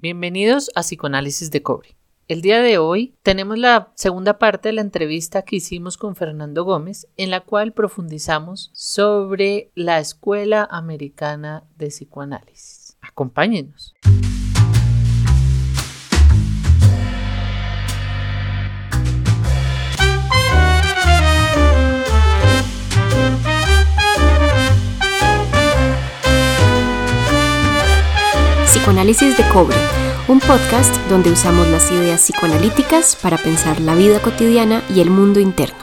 Bienvenidos a Psicoanálisis de Cobre. El día de hoy tenemos la segunda parte de la entrevista que hicimos con Fernando Gómez, en la cual profundizamos sobre la Escuela Americana de Psicoanálisis. Acompáñenos. Psicoanálisis de Cobre, un podcast donde usamos las ideas psicoanalíticas para pensar la vida cotidiana y el mundo interno.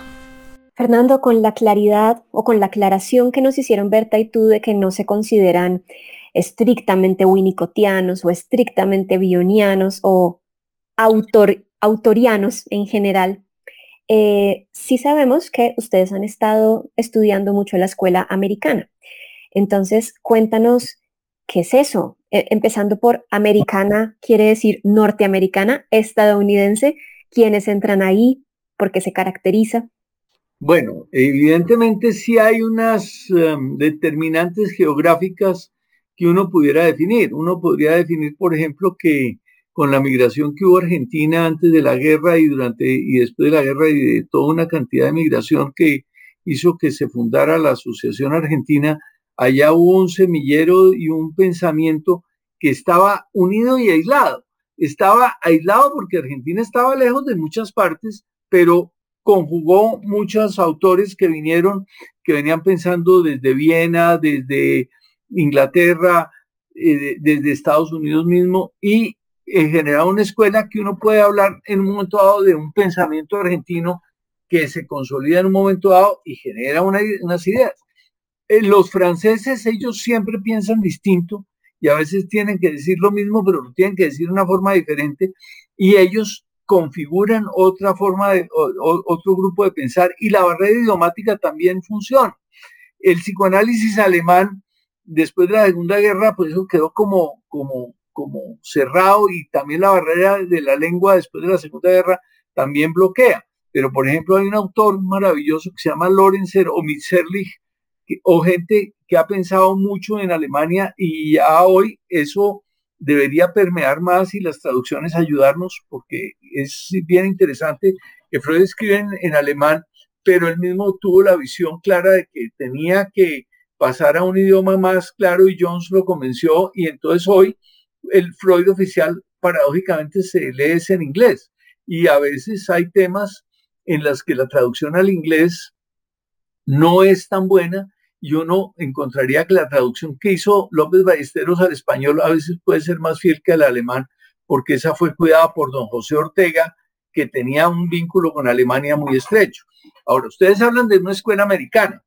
Fernando, con la claridad o con la aclaración que nos hicieron Berta y tú de que no se consideran estrictamente winnicottianos o estrictamente bionianos o autor, autorianos en general, eh, sí sabemos que ustedes han estado estudiando mucho en la escuela americana. Entonces, cuéntanos qué es eso, eh, empezando por americana, quiere decir norteamericana, estadounidense, quiénes entran ahí, por qué se caracteriza. Bueno, evidentemente sí hay unas em, determinantes geográficas que uno pudiera definir. Uno podría definir, por ejemplo, que con la migración que hubo Argentina antes de la guerra y durante y después de la guerra y de toda una cantidad de migración que hizo que se fundara la Asociación Argentina, allá hubo un semillero y un pensamiento que estaba unido y aislado. Estaba aislado porque Argentina estaba lejos de muchas partes, pero conjugó muchos autores que vinieron, que venían pensando desde Viena, desde Inglaterra, eh, desde Estados Unidos mismo, y general una escuela que uno puede hablar en un momento dado de un pensamiento argentino que se consolida en un momento dado y genera unas ideas. Eh, los franceses, ellos siempre piensan distinto y a veces tienen que decir lo mismo, pero lo tienen que decir de una forma diferente y ellos configuran otra forma de otro grupo de pensar y la barrera idiomática también funciona. El psicoanálisis alemán después de la Segunda Guerra, pues eso quedó como, como, como cerrado y también la barrera de la lengua después de la Segunda Guerra también bloquea. Pero, por ejemplo, hay un autor maravilloso que se llama Lorenzer o Mitzerlich, o gente que ha pensado mucho en Alemania y ya hoy eso debería permear más y las traducciones ayudarnos porque es bien interesante que Freud escribe en, alemán, pero él mismo tuvo la visión clara de que tenía que pasar a un idioma más claro y Jones lo convenció y entonces hoy el Freud oficial paradójicamente se lee en inglés. Y a veces hay temas en las que la traducción al inglés no es tan buena y uno encontraría que la traducción que hizo López Ballesteros al español a veces puede ser más fiel que al alemán, porque esa fue cuidada por don José Ortega, que tenía un vínculo con Alemania muy estrecho. Ahora, ustedes hablan de una escuela americana.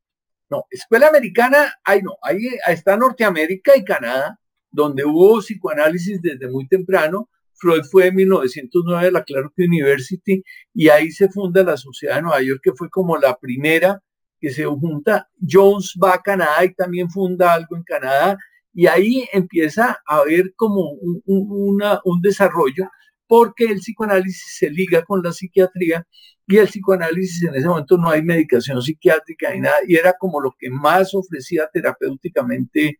No, escuela americana, ahí no, ahí está Norteamérica y Canadá, donde hubo psicoanálisis desde muy temprano. Freud fue en 1909 a la Clark University y ahí se funda la Sociedad de Nueva York, que fue como la primera que se junta, Jones va a Canadá y también funda algo en Canadá, y ahí empieza a haber como un, un desarrollo, porque el psicoanálisis se liga con la psiquiatría y el psicoanálisis en ese momento no hay medicación psiquiátrica ni nada, y era como lo que más ofrecía terapéuticamente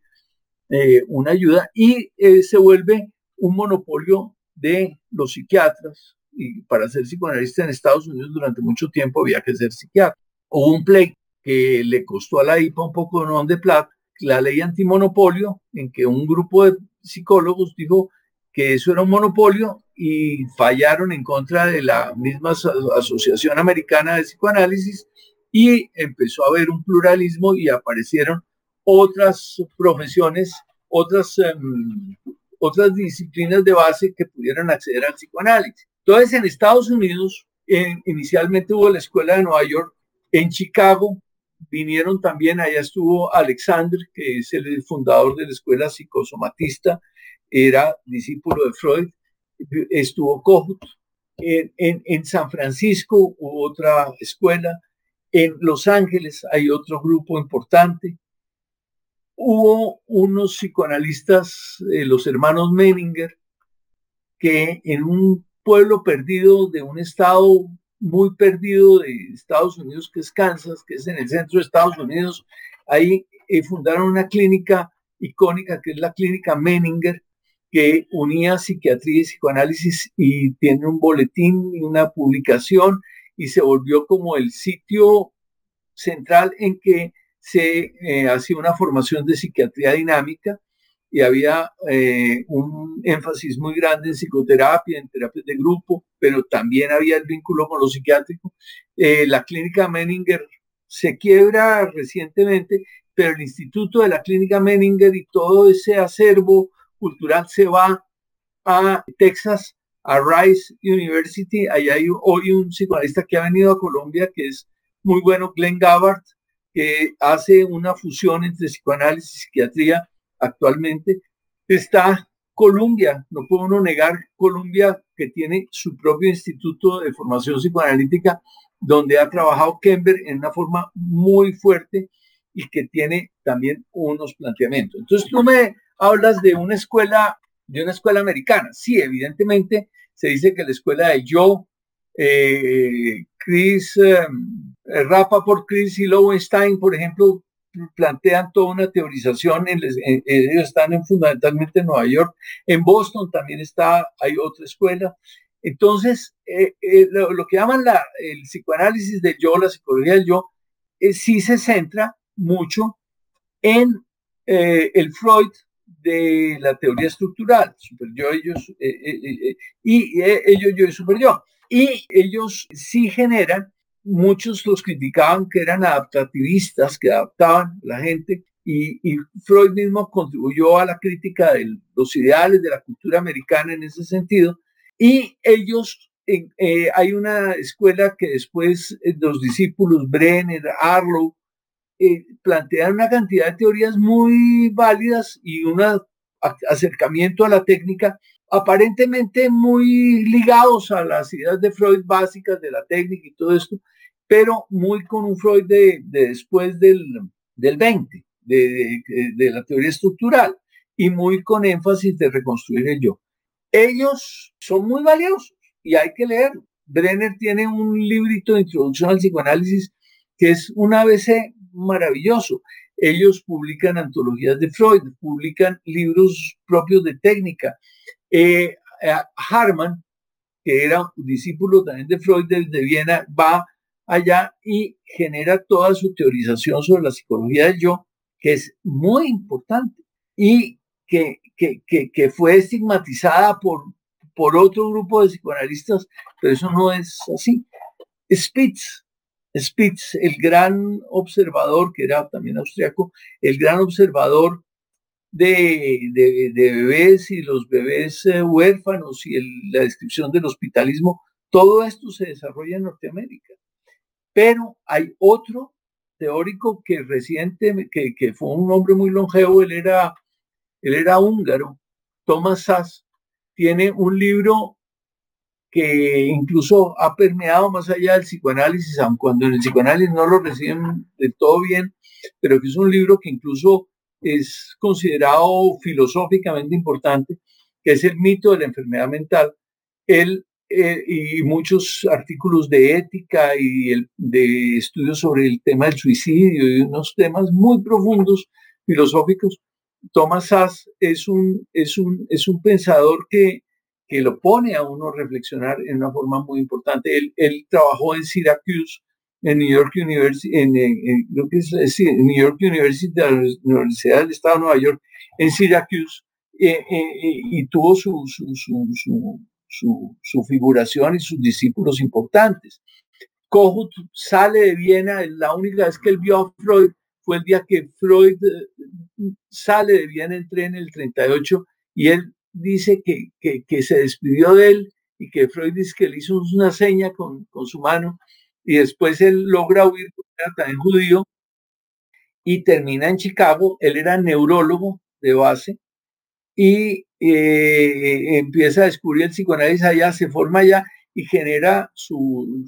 eh, una ayuda, y eh, se vuelve un monopolio de los psiquiatras, y para ser psicoanalista en Estados Unidos durante mucho tiempo había que ser psiquiatra. Hubo un pleito que le costó a la IPA un poco de plata, la ley antimonopolio, en que un grupo de psicólogos dijo que eso era un monopolio y fallaron en contra de la misma Asociación Americana de Psicoanálisis y empezó a haber un pluralismo y aparecieron otras profesiones, otras, em, otras disciplinas de base que pudieran acceder al psicoanálisis. Entonces, en Estados Unidos, inicialmente hubo la Escuela de Nueva York, en Chicago vinieron también, allá estuvo Alexander, que es el fundador de la escuela psicosomatista, era discípulo de Freud, estuvo Kohut, en, en, San Francisco hubo otra escuela, en Los Ángeles hay otro grupo importante, hubo unos psicoanalistas, los hermanos Menninger, que en un pueblo perdido de un estado muy perdido de Estados Unidos, que es Kansas, que es en el centro de Estados Unidos. Ahí eh, fundaron una clínica icónica, que es la clínica Menninger, que unía psiquiatría y psicoanálisis y tiene un boletín y una publicación y se volvió como el sitio central en que se eh, hacía una formación de psiquiatría dinámica y había eh, un énfasis muy grande en psicoterapia, en terapias de grupo, pero también había el vínculo con lo psiquiátrico. Eh, la clínica Menninger se quiebra recientemente, pero el instituto de la clínica Menninger y todo ese acervo cultural se va a Texas, a Rice University. Ahí hay hoy un psicoanalista que ha venido a Colombia, que es muy bueno, Glenn Gabbard, que hace una fusión entre psicoanálisis y psiquiatría actualmente. Está Colombia, no puedo uno negar Colombia, que tiene su propio instituto de formación psicoanalítica, donde ha trabajado Kember en una forma muy fuerte y que tiene también unos planteamientos. Entonces tú me hablas de una escuela, de una escuela americana. Sí, evidentemente se dice que la escuela de yo, eh, Chris, eh, Rapa por Chris y Lowenstein, por ejemplo, plantean toda una teorización, en, ellos están en, fundamentalmente en Nueva York, en Boston también está, hay otra escuela. Entonces, eh, eh, lo, que llaman la, el psicoanálisis del yo, la psicología del yo, eh, sí se centra mucho en el Freud de la teoría estructural, super yo, ellos, y ellos, yo y super yo. Y ellos sí generan muchos los criticaban que eran adaptativistas, que adaptaban a la gente, y, Freud mismo contribuyó a la crítica de los ideales de la cultura americana en ese sentido, y ellos, eh, hay una escuela que después eh, los discípulos Brenner, Arlow, eh, plantean una cantidad de teorías muy válidas y un acercamiento a la técnica aparentemente muy ligados a las ideas de Freud básicas de la técnica y todo esto, pero muy con un Freud de, después del, del 20, de, de, la teoría estructural, y muy con énfasis de reconstruir el yo. Ellos son muy valiosos y hay que leer. Brenner tiene un librito de introducción al psicoanálisis que es un ABC maravilloso. Ellos publican antologías de Freud, publican libros propios de técnica. Eh, eh, Harman, que era un discípulo también de Freud desde Viena, va allá y genera toda su teorización sobre la psicología del yo, que es muy importante y que, que, que, fue estigmatizada por, por otro grupo de psicoanalistas, pero eso no es así. Spitz, Spitz, el gran observador, que era también austriaco, el gran observador de, de, bebés y los bebés eh, huérfanos y la descripción del hospitalismo, todo esto se desarrolla en Norteamérica. Pero hay otro teórico que reciente, que, que fue un hombre muy longevo, él era, él era húngaro, Thomas Sass, tiene un libro que incluso ha permeado más allá del psicoanálisis, aun cuando en el psicoanálisis no lo reciben de todo bien, pero que es un libro que incluso es considerado filosóficamente importante, que es el mito de la enfermedad mental. Él eh, y muchos artículos de ética y el, de estudios sobre el tema del suicidio y unos temas muy profundos filosóficos. Thomas Sass es un, es un, es un pensador que, que lo pone a uno reflexionar en una forma muy importante. Él, él trabajó en Syracuse, en New York University, en, que es, en New York University, la Universidad del Estado de Nueva York, en Syracuse, eh, eh, y tuvo su, su, su su, figuración y sus discípulos importantes. Kohut sale de Viena, la única vez que él vio a Freud fue el día que Freud eh, sale de Viena en tren el 38 y él dice que, que, se despidió de él y que Freud dice que le hizo una seña con, con su mano y después él logra huir, era también judío, y termina en Chicago. Él era neurólogo de base y eh, empieza a descubrir el psicoanálisis allá, se forma allá y genera su,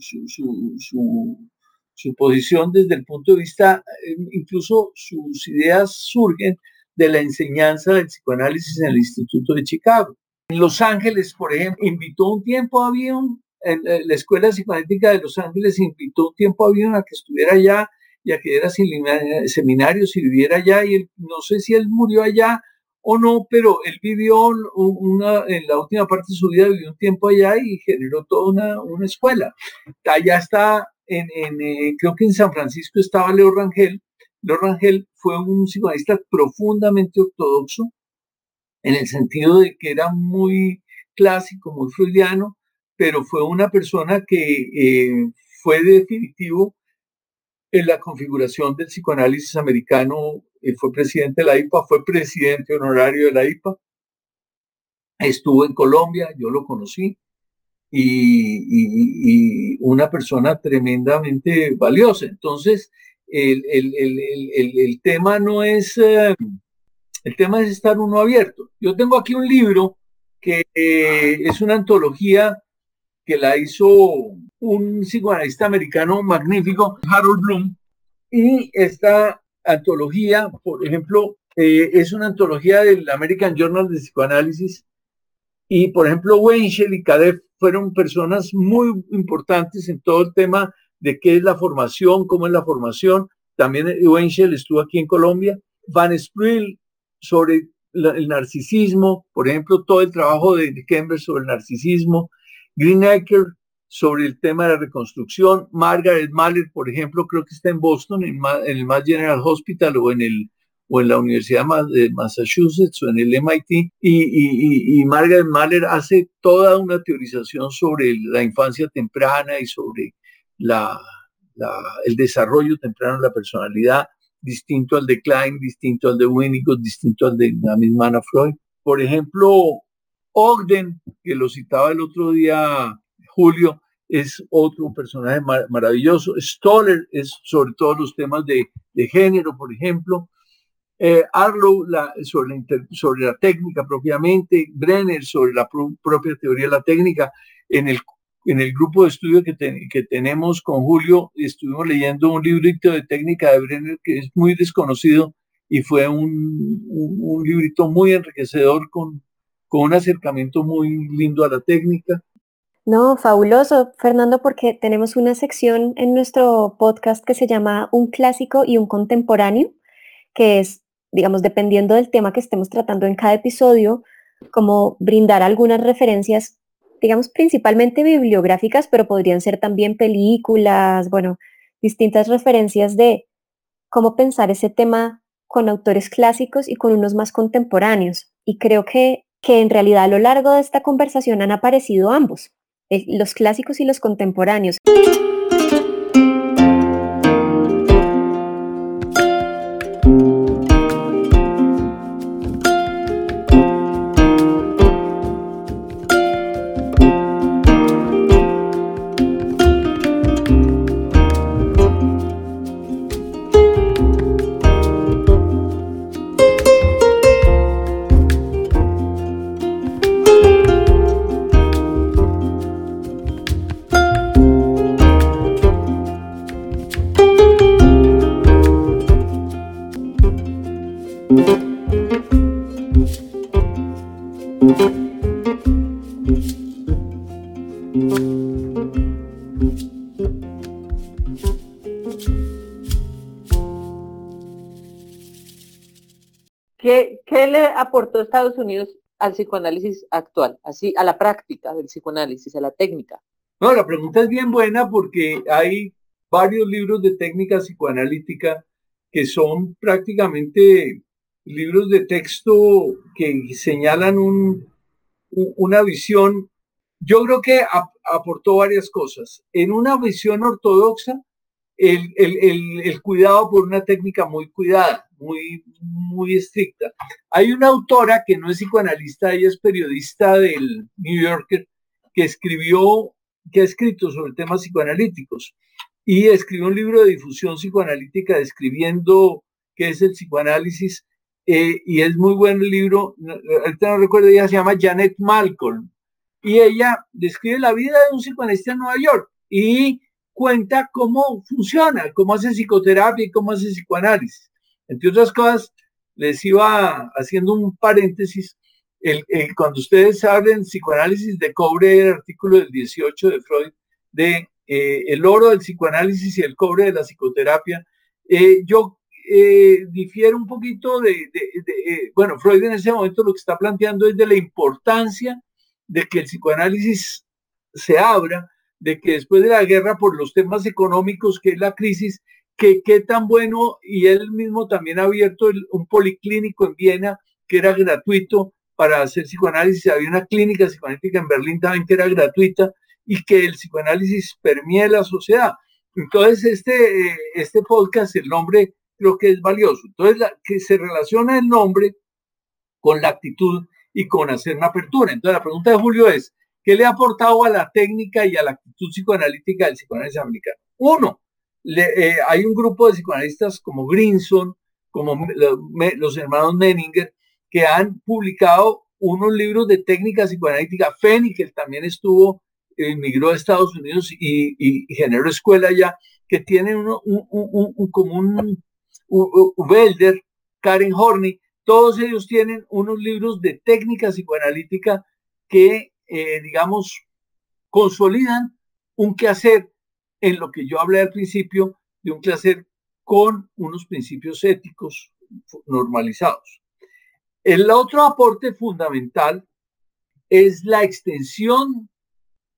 su, posición desde el punto de vista, eh, incluso sus ideas surgen de la enseñanza del psicoanálisis en el Instituto de Chicago. En Los Ángeles, por ejemplo, invitó un tiempo a Avión, en la Escuela Psicoanalítica de Los Ángeles invitó un tiempo a Avión a que estuviera allá y a que diera seminarios y viviera allá, y no sé si él murió allá o no, pero él vivió una, en la última parte de su vida, vivió un tiempo allá y generó toda una, una escuela. Allá está, en, en eh, creo que en San Francisco estaba Leo Rangel. Leo Rangel fue un psicoanalista profundamente ortodoxo, en el sentido de que era muy clásico, muy freudiano, pero fue una persona que eh, fue definitivo en la configuración del psicoanálisis americano fue presidente de la IPA, fue presidente honorario de la IPA, estuvo en Colombia, yo lo conocí, y, una persona tremendamente valiosa. Entonces, el, tema no es, eh, el tema es estar uno abierto. Yo tengo aquí un libro que eh, es una antología la hizo un psicoanalista americano magnífico, Harold Bloom, y está antología, por ejemplo, eh, es una antología del American Journal de Psicoanálisis y, por ejemplo, Wenchel y Kadef fueron personas muy importantes en todo el tema de qué es la formación, cómo es la formación. También Wenchel estuvo aquí en Colombia. Van Spruill sobre el narcisismo, por ejemplo, todo el trabajo de Kember sobre el narcisismo. Greenacre sobre el tema de la reconstrucción. Margaret Mahler, por ejemplo, creo que está en Boston, en, el Mass General Hospital o en, el, o en la Universidad de Massachusetts o en el MIT. Y, Margaret Mahler hace toda una teorización sobre la infancia temprana y sobre la, el desarrollo temprano de la personalidad, distinto al de Klein, distinto al de Winnicott, distinto al de la misma Anna Freud. Por ejemplo, Ogden, que lo citaba el otro día Julio es otro personaje maravilloso. Stoller es sobre todo los temas de, género, por ejemplo. Eh, Arlo sobre, la sobre, la técnica propiamente, Brenner sobre la propia teoría de la técnica. En el, en el grupo de estudio que, que tenemos con Julio, estuvimos leyendo un librito de técnica de Brenner que es muy desconocido y fue un, un, librito muy enriquecedor con, con un acercamiento muy lindo a la técnica. No, fabuloso, Fernando, porque tenemos una sección en nuestro podcast que se llama Un clásico y un contemporáneo, que es, digamos, dependiendo del tema que estemos tratando en cada episodio, como brindar algunas referencias, digamos, principalmente bibliográficas, pero podrían ser también películas, bueno, distintas referencias de cómo pensar ese tema con autores clásicos y con unos más contemporáneos. Y creo que, que en realidad a lo largo de esta conversación han aparecido ambos los clásicos y los contemporáneos. Estados Unidos al psicoanálisis actual, así a la práctica del psicoanálisis, a la técnica? No, la pregunta es bien buena porque hay varios libros de técnica psicoanalítica que son prácticamente libros de texto que señalan una visión. Yo creo que aportó varias cosas. En una visión ortodoxa, el, el, cuidado por una técnica muy cuidada, muy, muy estricta. Hay una autora que no es psicoanalista, ella es periodista del New Yorker, que escribió, que ha escrito sobre temas psicoanalíticos y escribió un libro de difusión psicoanalítica describiendo qué es el psicoanálisis eh, y es muy buen el libro, ahorita no recuerdo, ella se llama Janet Malcolm y ella describe la vida de un psicoanalista en Nueva York y cuenta cómo funciona, cómo hace psicoterapia y cómo hace psicoanálisis. Entre otras cosas, les iba haciendo un paréntesis. El, cuando ustedes hablen psicoanálisis de cobre, el artículo del 18 de Freud, de eh, el oro del psicoanálisis y el cobre de la psicoterapia, eh, yo eh, difiere un poquito de, eh, bueno, Freud en ese momento lo que está planteando es de la importancia de que el psicoanálisis se abra, de que después de la guerra por los temas económicos, que es la crisis, que qué tan bueno, y él mismo también ha abierto un policlínico en Viena que era gratuito para hacer psicoanálisis, había una clínica psicoanalítica en Berlín también que era gratuita y que el psicoanálisis permea la sociedad. Entonces, este, este podcast, el nombre creo que es valioso. Entonces, que se relaciona el nombre con la actitud y con hacer una apertura. Entonces, la pregunta de Julio es, ¿qué le ha aportado a la técnica y a la actitud psicoanalítica del psicoanálisis americano? Uno, eh, hay un grupo de psicoanalistas como Grinson, como los hermanos Menninger, que han publicado unos libros de técnica psicoanalítica. Fennikel también estuvo emigró a Estados Unidos y, generó escuela allá, que tienen un, un, como un, Welder, Karen Horney, todos ellos tienen unos libros de técnica psicoanalítica que, eh, digamos, consolidan un quehacer en lo que yo hablé al principio de un quehacer con unos principios éticos normalizados. El otro aporte fundamental es la extensión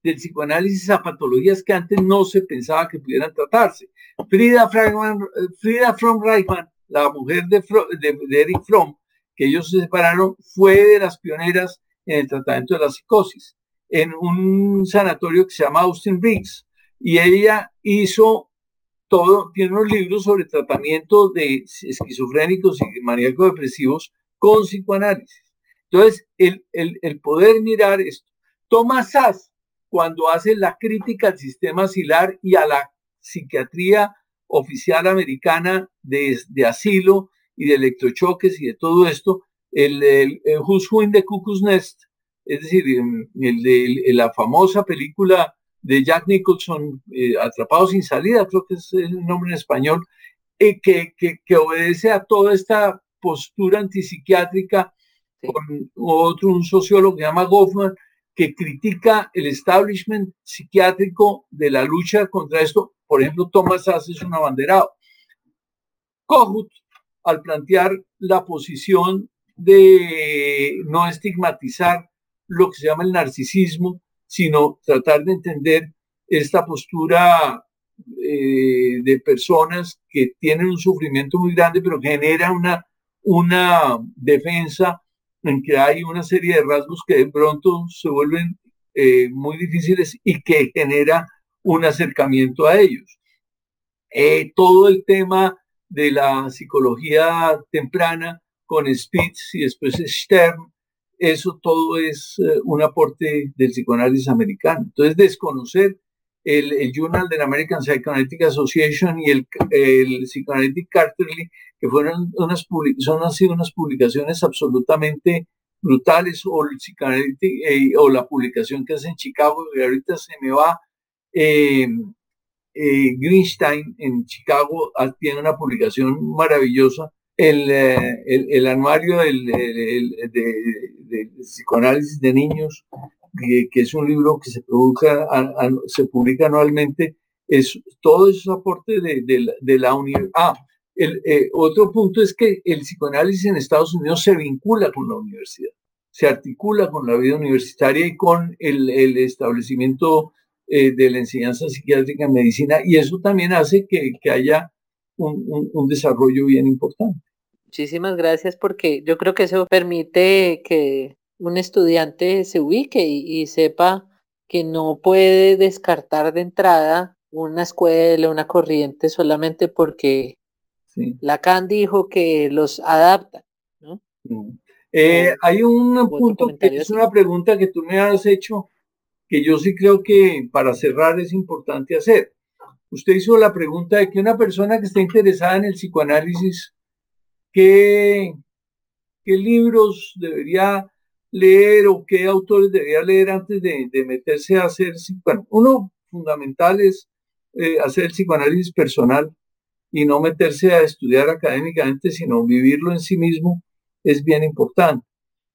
del psicoanálisis a patologías que antes no se pensaba que pudieran tratarse. Frida, Fragman, Frida Fromm Reichmann, la mujer de, de, Eric Fromm, que ellos se separaron, fue de las pioneras en el tratamiento de la psicosis, en un sanatorio que se llama Austin Briggs. Y ella hizo todo, tiene unos libros sobre tratamiento de esquizofrénicos y maníacos depresivos con psicoanálisis. Entonces, el, el, poder mirar esto. Thomas Sass, cuando hace la crítica al sistema asilar y a la psiquiatría oficial americana de, asilo y de electrochoques y de todo esto, el, el, el Who's Who in the Cuckoo's Nest, es decir, el de la famosa película de Jack Nicholson, eh, Atrapado sin salida, creo que es el nombre en español, eh, que, que, que, obedece a toda esta postura antipsiquiátrica, con otro, un sociólogo que se llama Goffman, que critica el establishment psiquiátrico de la lucha contra esto. Por ejemplo, Thomas Sass es un abanderado. Kohut, al plantear la posición de no estigmatizar lo que se llama el narcisismo, sino tratar de entender esta postura eh, de personas que tienen un sufrimiento muy grande, pero genera una, una defensa en que hay una serie de rasgos que de pronto se vuelven eh, muy difíciles y que genera un acercamiento a ellos. Eh, todo el tema de la psicología temprana con Spitz y después Stern, eso todo es eh, un aporte del psicoanálisis americano. Entonces, desconocer el, el, Journal de la American Psychoanalytic Association y el, el Psychoanalytic Carterly, que fueron unas, son, han sido unas publicaciones absolutamente brutales, o, el eh, o la publicación que hace en Chicago, y ahorita se me va, eh, Greenstein en Chicago ah, tiene una publicación maravillosa, el, el, el anuario del, de, psicoanálisis de niños que, es un libro que se, produzca, se publica anualmente, es todo esos aporte de, de, la universidad. Ah, el, eh, otro punto es que el psicoanálisis en Estados Unidos se vincula con la universidad, se articula con la vida universitaria y con el, el establecimiento eh, de la enseñanza psiquiátrica en medicina y eso también hace que, que haya un, un, un desarrollo bien importante. Muchísimas gracias porque yo creo que eso permite que un estudiante se ubique y, sepa que no puede descartar de entrada una escuela, una corriente solamente porque Lacan dijo que los adapta. ¿no? Eh, hay un punto que es una pregunta que tú me has hecho que yo sí creo que para cerrar es importante hacer. Usted hizo la pregunta de que una persona que está interesada en el psicoanálisis, ¿qué, libros debería leer o qué autores debería leer antes de, meterse a hacer, bueno, uno fundamental es eh, hacer el psicoanálisis personal y no meterse a estudiar académicamente, sino vivirlo en sí mismo, es bien importante.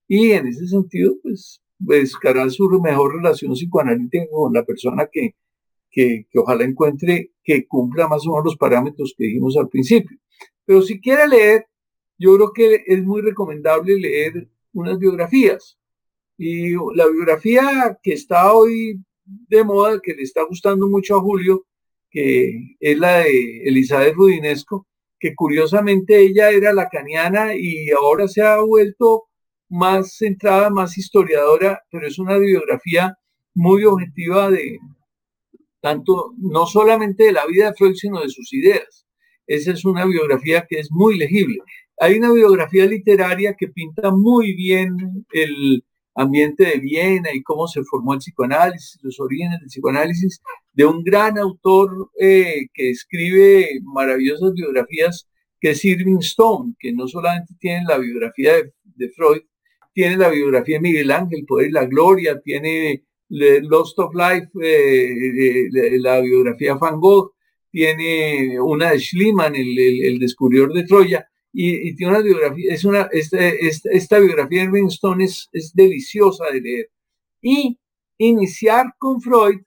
Y en ese sentido, pues, buscará su mejor relación psicoanalítica con la persona que, que, ojalá encuentre que cumpla más o menos los parámetros que dijimos al principio. Pero si quiere leer, yo creo que es muy recomendable leer unas biografías. Y la biografía que está hoy de moda, que le está gustando mucho a Julio, que es la de Elizabeth Rudinesco, que curiosamente ella era lacaniana y ahora se ha vuelto más centrada, más historiadora, pero es una biografía muy objetiva de tanto, no solamente de la vida de Freud, sino de sus ideas. Esa es una biografía que es muy legible. Hay una biografía literaria que pinta muy bien el ambiente de Viena y cómo se formó el psicoanálisis, los orígenes del psicoanálisis, de un gran autor eh, que escribe maravillosas biografías, que es Irving Stone, que no solamente tiene la biografía de, Freud, tiene la biografía de Miguel Ángel, Poder y la Gloria, tiene Lost of Life, eh, la biografía Van Gogh, tiene una de Schliemann, el descubridor de Troya, y, tiene una biografía, es una, esta, biografía de Irving Stone es, deliciosa de leer. Y iniciar con Freud,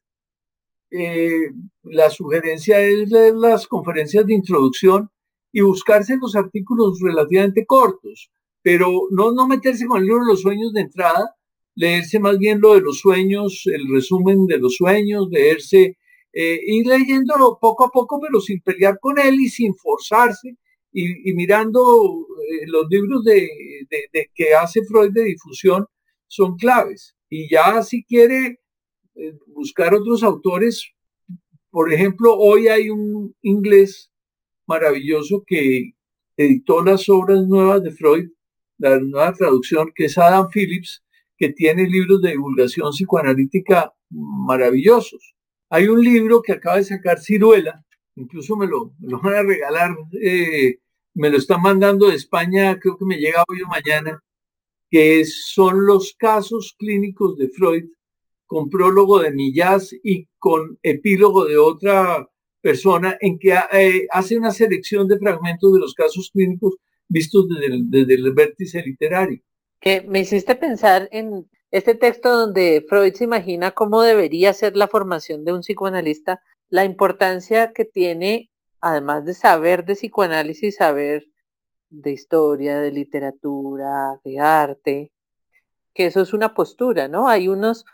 eh, la sugerencia es leer las conferencias de introducción y buscarse los artículos relativamente cortos, pero no, no meterse con el libro de los sueños de entrada, leerse más bien lo de los sueños, el resumen de los sueños, leerse, eh, ir leyéndolo poco a poco, pero sin pelear con él y sin forzarse y, mirando eh, los libros de, que hace Freud de difusión son claves. Y ya si quiere eh, buscar otros autores, por ejemplo, hoy hay un inglés maravilloso que editó las obras nuevas de Freud, la nueva traducción, que es Adam Phillips, que tiene libros de divulgación psicoanalítica maravillosos. Hay un libro que acaba de sacar Ciruela, incluso me lo, van a regalar, eh, me lo están mandando de España, creo que me llega hoy o mañana, que son los casos clínicos de Freud, con prólogo de Millás y con epílogo de otra persona, en que eh, hace una selección de fragmentos de los casos clínicos vistos desde el, desde el vértice literario. Que me hiciste pensar en este texto donde Freud se imagina cómo debería ser la formación de un psicoanalista la importancia que tiene, además de saber de psicoanálisis, saber de historia, de literatura, de arte, que eso es una postura, ¿no? Hay unos,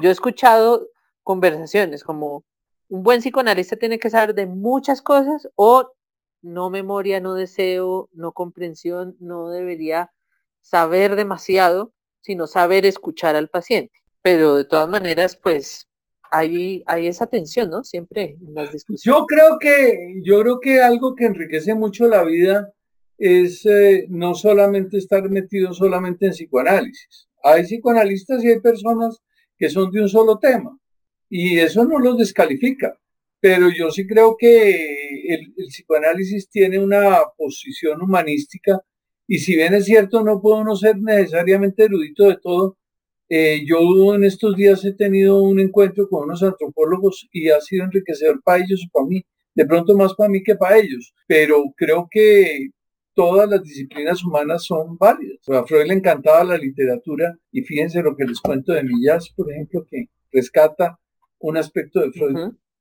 yo he escuchado conversaciones como un buen psicoanalista tiene que saber de muchas cosas o no memoria, no deseo, no comprensión, no debería saber demasiado, sino saber escuchar al paciente. Pero de todas maneras, pues hay, hay esa tensión, ¿no? Siempre en las discusiones. Yo creo que, yo creo que algo que enriquece mucho la vida es eh, no solamente estar metido solamente en psicoanálisis. Hay psicoanalistas y hay personas que son de un solo tema y eso no los descalifica. Pero yo sí creo que el, el psicoanálisis tiene una posición humanística y si bien es cierto no puedo no ser necesariamente erudito de todo, eh, yo en estos días he tenido un encuentro con unos antropólogos y ha sido enriquecedor para ellos y para mí, de pronto más para mí que para ellos, pero creo que todas las disciplinas humanas son válidas. A Freud le encantaba la literatura y fíjense lo que les cuento de Millás, por ejemplo, que rescata un aspecto de Freud,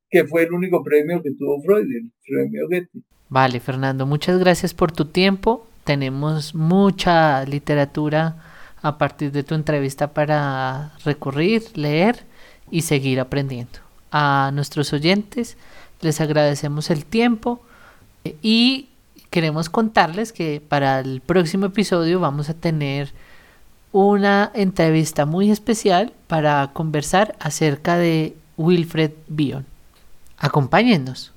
que fue el único premio que tuvo Freud, el premio Goethe. Vale, Fernando, muchas gracias por tu tiempo. Tenemos mucha literatura a partir de tu entrevista para recurrir, leer y seguir aprendiendo. A nuestros oyentes les agradecemos el tiempo eh, y queremos contarles que para el próximo episodio vamos a tener una entrevista muy especial para conversar acerca de Wilfred Bion. Acompáñennos.